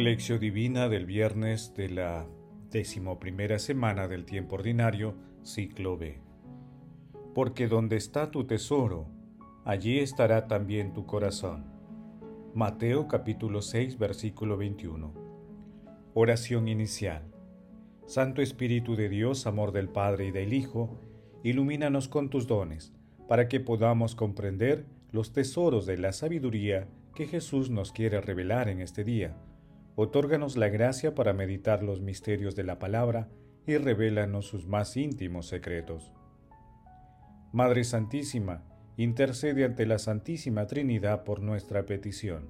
Lección Divina del viernes de la decimoprimera semana del tiempo ordinario, ciclo B. Porque donde está tu tesoro, allí estará también tu corazón. Mateo capítulo 6 versículo 21. Oración inicial. Santo Espíritu de Dios, amor del Padre y del Hijo, ilumínanos con tus dones, para que podamos comprender los tesoros de la sabiduría que Jesús nos quiere revelar en este día Otórganos la gracia para meditar los misterios de la palabra y revélanos sus más íntimos secretos. Madre Santísima, intercede ante la Santísima Trinidad por nuestra petición.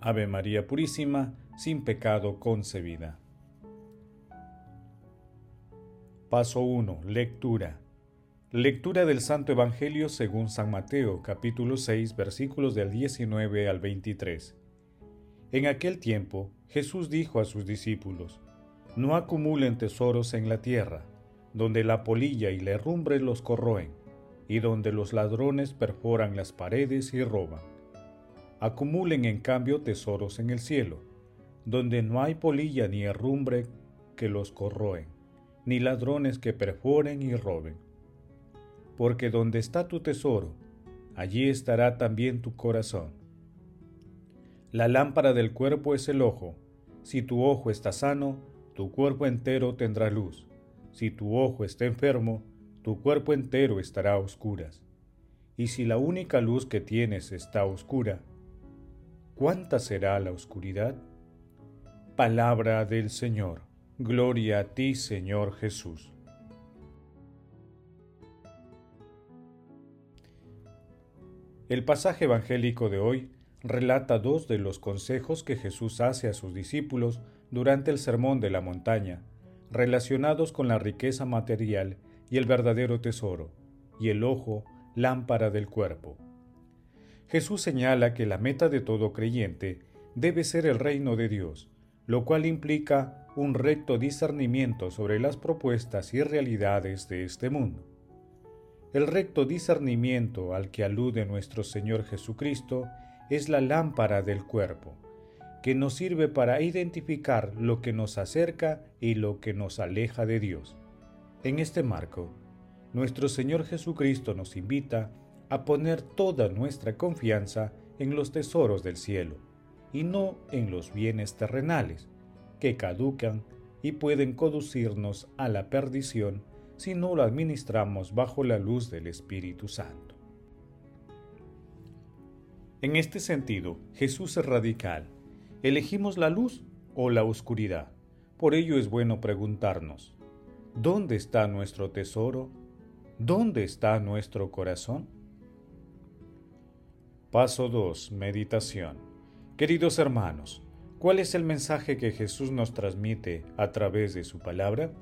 Ave María Purísima, sin pecado concebida. Paso 1. Lectura. Lectura del Santo Evangelio según San Mateo, capítulo 6, versículos del 19 al 23. En aquel tiempo Jesús dijo a sus discípulos, No acumulen tesoros en la tierra, donde la polilla y la herrumbre los corroen, y donde los ladrones perforan las paredes y roban. Acumulen en cambio tesoros en el cielo, donde no hay polilla ni herrumbre que los corroen, ni ladrones que perforen y roben. Porque donde está tu tesoro, allí estará también tu corazón la lámpara del cuerpo es el ojo. Si tu ojo está sano, tu cuerpo entero tendrá luz. Si tu ojo está enfermo, tu cuerpo entero estará a oscuras. Y si la única luz que tienes está oscura, ¿cuánta será la oscuridad? Palabra del Señor. Gloria a ti, Señor Jesús. El pasaje evangélico de hoy relata dos de los consejos que Jesús hace a sus discípulos durante el Sermón de la Montaña, relacionados con la riqueza material y el verdadero tesoro, y el ojo, lámpara del cuerpo. Jesús señala que la meta de todo creyente debe ser el reino de Dios, lo cual implica un recto discernimiento sobre las propuestas y realidades de este mundo. El recto discernimiento al que alude nuestro Señor Jesucristo es la lámpara del cuerpo, que nos sirve para identificar lo que nos acerca y lo que nos aleja de Dios. En este marco, nuestro Señor Jesucristo nos invita a poner toda nuestra confianza en los tesoros del cielo y no en los bienes terrenales, que caducan y pueden conducirnos a la perdición si no lo administramos bajo la luz del Espíritu Santo. En este sentido, Jesús es radical. ¿Elegimos la luz o la oscuridad? Por ello es bueno preguntarnos, ¿dónde está nuestro tesoro? ¿Dónde está nuestro corazón? Paso 2. Meditación. Queridos hermanos, ¿cuál es el mensaje que Jesús nos transmite a través de su palabra?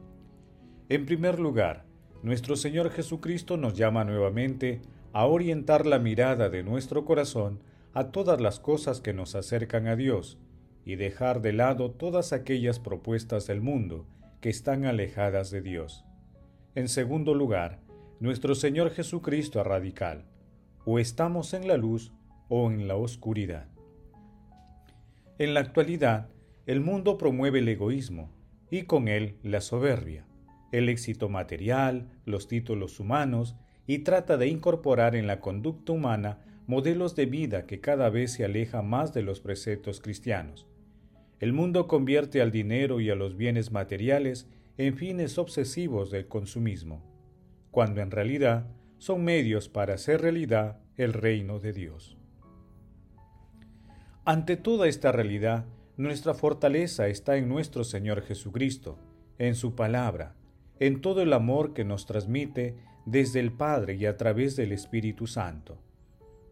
En primer lugar, nuestro Señor Jesucristo nos llama nuevamente a orientar la mirada de nuestro corazón a todas las cosas que nos acercan a Dios y dejar de lado todas aquellas propuestas del mundo que están alejadas de Dios. En segundo lugar, nuestro Señor Jesucristo es radical. O estamos en la luz o en la oscuridad. En la actualidad, el mundo promueve el egoísmo y con él la soberbia, el éxito material, los títulos humanos y trata de incorporar en la conducta humana modelos de vida que cada vez se aleja más de los preceptos cristianos. El mundo convierte al dinero y a los bienes materiales en fines obsesivos del consumismo, cuando en realidad son medios para hacer realidad el reino de Dios. Ante toda esta realidad, nuestra fortaleza está en nuestro Señor Jesucristo, en su palabra, en todo el amor que nos transmite desde el Padre y a través del Espíritu Santo.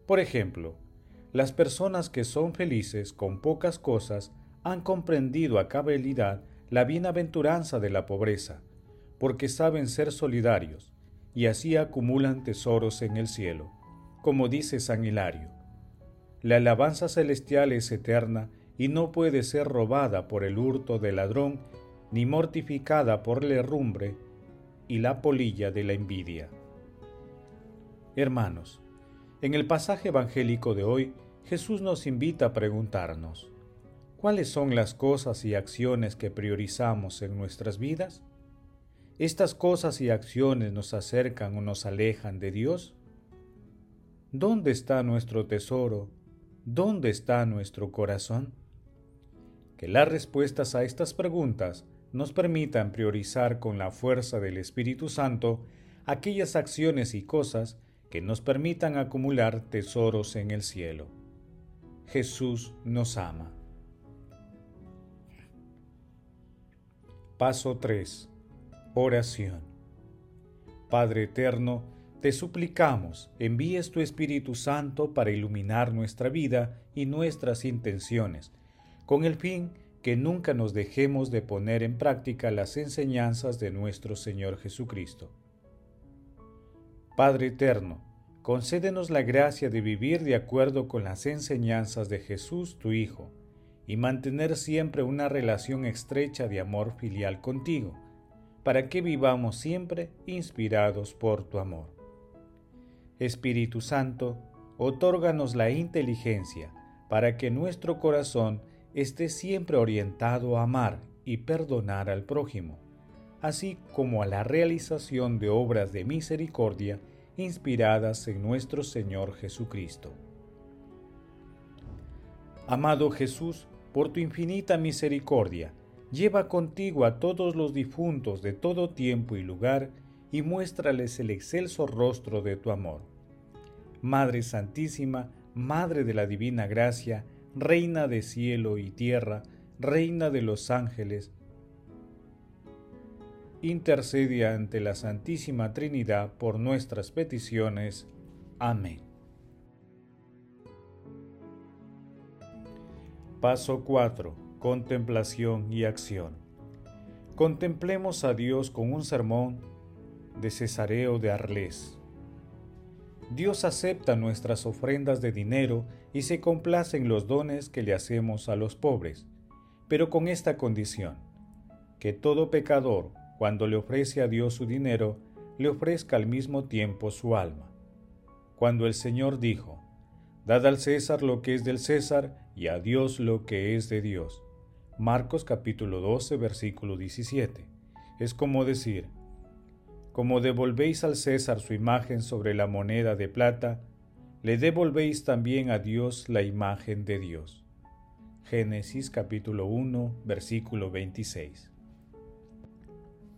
Por ejemplo, las personas que son felices con pocas cosas han comprendido a cabalidad la bienaventuranza de la pobreza, porque saben ser solidarios, y así acumulan tesoros en el cielo, como dice San Hilario. La alabanza celestial es eterna y no puede ser robada por el hurto del ladrón, ni mortificada por la herrumbre y la polilla de la envidia. ¿Cuáles son las cosas y acciones que priorizamos en nuestras vidas? ¿Estas cosas y acciones nos acercan o nos alejan de Dios? ¿Dónde está nuestro tesoro? ¿Dónde está nuestro corazón? Que las respuestas a estas preguntas nos permitan priorizar con la fuerza del Espíritu Santo aquellas acciones y cosas que nos permitan acumular tesoros en el cielo. Jesús nos ama. Paso 3. Oración. Padre Eterno, te suplicamos, envíes tu Espíritu Santo para iluminar nuestra vida y nuestras intenciones, con el fin que nunca nos dejemos de poner en práctica las enseñanzas de nuestro Señor Jesucristo. Padre Eterno, concédenos la gracia de vivir de acuerdo con las enseñanzas de Jesús, tu Hijo, y mantener siempre una relación estrecha de amor filial contigo, para que vivamos siempre inspirados por tu amor. Espíritu Santo, otórganos la inteligencia para que nuestro corazón esté siempre orientado a amar y perdonar al prójimo, así como a la realización de obras de misericordia inspiradas en nuestro Señor Jesucristo. Amado Jesús, por tu infinita misericordia, lleva contigo a todos los difuntos de todo tiempo y lugar y muéstrales el excelso rostro de tu amor. Madre Santísima, Madre de la Divina Gracia, Reina de cielo y tierra, Reina de los ángeles, intercede ante la Santísima Trinidad por nuestras peticiones. Amén. Paso 4. Contemplación y acción. Contemplemos a Dios con un sermón de Cesareo de Arles. Dios acepta nuestras ofrendas de dinero y se complace en los dones que le hacemos a los pobres, pero con esta condición, que todo pecador, cuando le ofrece a Dios su dinero, le ofrezca al mismo tiempo su alma. Cuando el Señor dijo, Dad al César lo que es del César y a Dios lo que es de Dios. Marcos capítulo 12 versículo 17. Es como decir, como devolvéis al César su imagen sobre la moneda de plata, le devolvéis también a Dios la imagen de Dios. Génesis capítulo 1 versículo 26.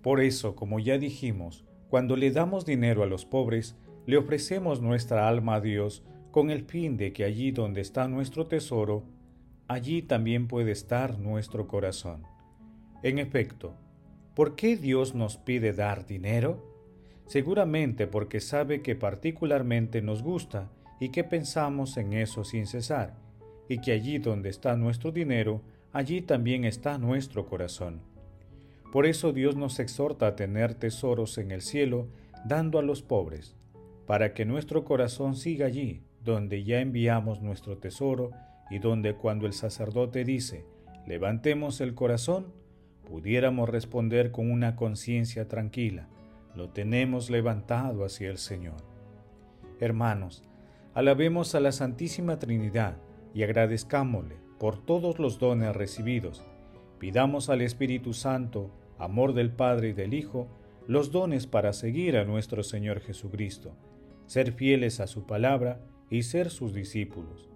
Por eso, como ya dijimos, cuando le damos dinero a los pobres, le ofrecemos nuestra alma a Dios con el fin de que allí donde está nuestro tesoro, allí también puede estar nuestro corazón. En efecto, ¿por qué Dios nos pide dar dinero? Seguramente porque sabe que particularmente nos gusta y que pensamos en eso sin cesar, y que allí donde está nuestro dinero, allí también está nuestro corazón. Por eso Dios nos exhorta a tener tesoros en el cielo, dando a los pobres, para que nuestro corazón siga allí, donde ya enviamos nuestro tesoro y donde cuando el sacerdote dice, levantemos el corazón, pudiéramos responder con una conciencia tranquila, lo tenemos levantado hacia el Señor. Hermanos, alabemos a la Santísima Trinidad y agradezcámosle por todos los dones recibidos. Pidamos al Espíritu Santo, amor del Padre y del Hijo, los dones para seguir a nuestro Señor Jesucristo, ser fieles a su palabra y ser sus discípulos.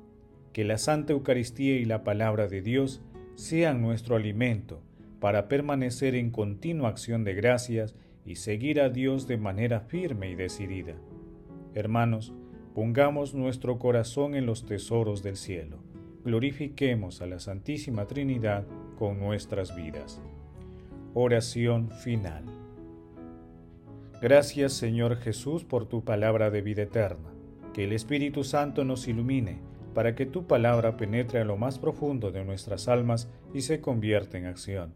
Que la Santa Eucaristía y la palabra de Dios sean nuestro alimento para permanecer en continua acción de gracias y seguir a Dios de manera firme y decidida. Hermanos, pongamos nuestro corazón en los tesoros del cielo. Glorifiquemos a la Santísima Trinidad con nuestras vidas. Oración final. Gracias Señor Jesús por tu palabra de vida eterna que el Espíritu Santo nos ilumine para que tu palabra penetre a lo más profundo de nuestras almas y se convierta en acción.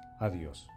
a Dios.